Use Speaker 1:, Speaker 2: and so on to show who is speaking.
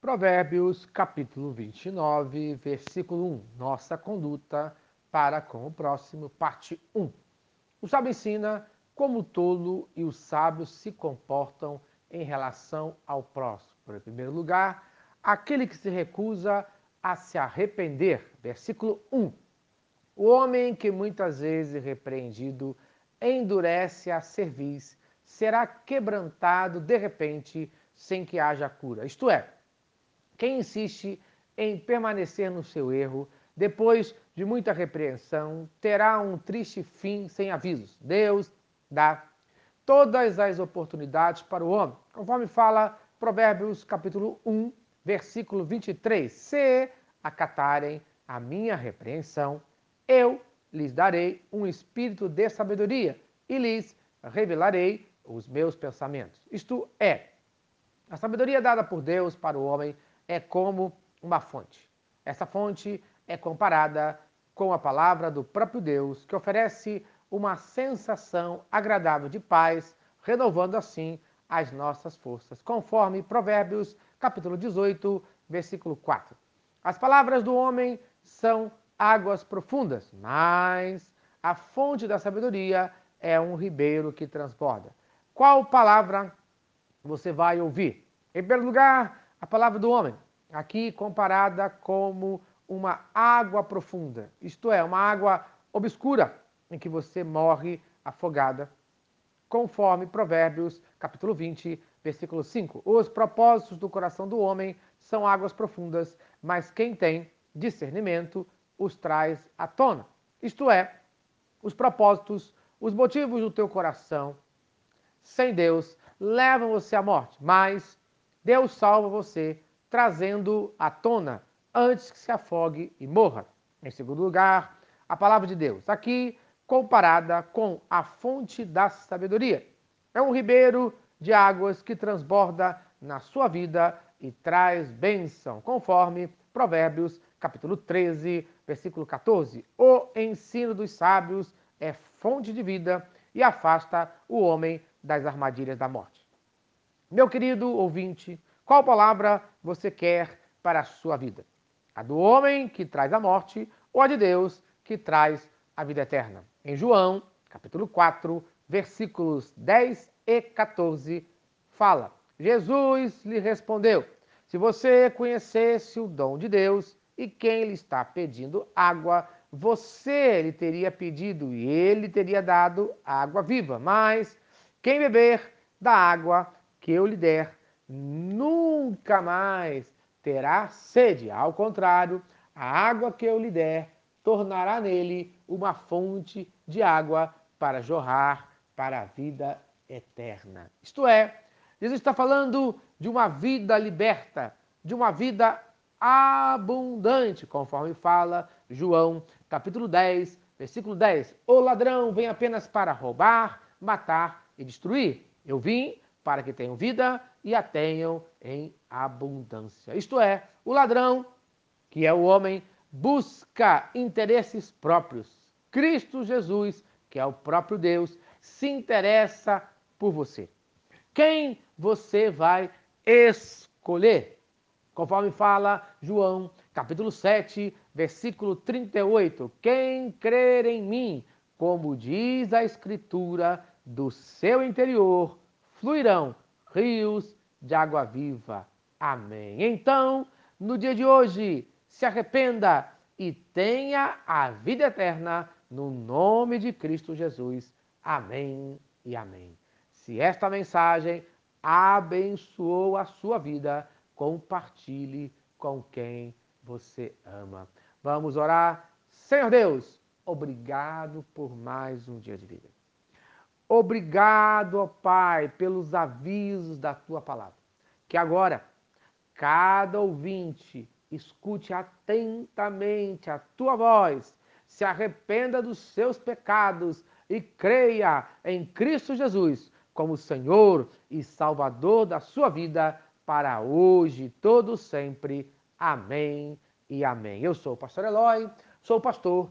Speaker 1: Provérbios, capítulo 29, versículo 1. Nossa conduta para com o próximo, parte 1. O sábio ensina como o tolo e o sábio se comportam em relação ao próximo. Em primeiro lugar, aquele que se recusa a se arrepender. Versículo 1. O homem que muitas vezes repreendido endurece a cerviz, será quebrantado de repente sem que haja cura. Isto é, quem insiste em permanecer no seu erro, depois de muita repreensão, terá um triste fim sem avisos. Deus dá todas as oportunidades para o homem, conforme fala Provérbios capítulo 1, versículo 23. Se acatarem a minha repreensão, eu lhes darei um espírito de sabedoria e lhes revelarei os meus pensamentos. Isto é, a sabedoria dada por Deus para o homem é como uma fonte. Essa fonte é comparada com a palavra do próprio Deus, que oferece uma sensação agradável de paz, renovando assim as nossas forças, conforme Provérbios, capítulo 18, versículo 4. As palavras do homem são águas profundas, mas a fonte da sabedoria é um ribeiro que transborda. Qual palavra você vai ouvir? Em primeiro lugar, a palavra do homem, aqui comparada como uma água profunda, isto é, uma água obscura em que você morre afogada, conforme Provérbios, capítulo 20, versículo 5. Os propósitos do coração do homem são águas profundas, mas quem tem discernimento os traz à tona. Isto é, os propósitos, os motivos do teu coração, sem Deus, levam você à morte, mas Deus salva você trazendo à tona antes que se afogue e morra. Em segundo lugar, a palavra de Deus, aqui comparada com a fonte da sabedoria. É um ribeiro de águas que transborda na sua vida e traz bênção, conforme Provérbios, capítulo 13, versículo 14. O ensino dos sábios é fonte de vida e afasta o homem das armadilhas da morte. Meu querido ouvinte, qual palavra você quer para a sua vida? A do homem que traz a morte ou a de Deus que traz a vida eterna? Em João, capítulo 4, versículos 10 e 14, fala: Jesus lhe respondeu: Se você conhecesse o dom de Deus e quem lhe está pedindo água, você lhe teria pedido e ele teria dado água viva. Mas quem beber da água que eu lhe der, nunca mais terá sede. Ao contrário, a água que eu lhe der tornará nele uma fonte de água para jorrar para a vida eterna. Isto é, Jesus está falando de uma vida liberta, de uma vida abundante, conforme fala João, capítulo 10, versículo 10. O ladrão vem apenas para roubar, matar e destruir. Eu vim para que tenham vida e a tenham em abundância. Isto é, o ladrão, que é o homem, busca interesses próprios. Cristo Jesus, que é o próprio Deus, se interessa por você. Quem você vai escolher? Conforme fala João, capítulo 7, versículo 38. Quem crer em mim, como diz a Escritura, do seu interior fluirão rios de água viva. Amém. Então, no dia de hoje, se arrependa e tenha a vida eterna no nome de Cristo Jesus. Amém e amém. Se esta mensagem abençoou a sua vida, compartilhe com quem você ama. Vamos orar. Senhor Deus, obrigado por mais um dia de vida. Obrigado, ó Pai, pelos avisos da tua palavra. Que agora cada ouvinte escute atentamente a tua voz, se arrependa dos seus pecados e creia em Cristo Jesus como Senhor e Salvador da sua vida para hoje e todo sempre. Amém e amém. Eu sou o pastor Eloy, sou pastor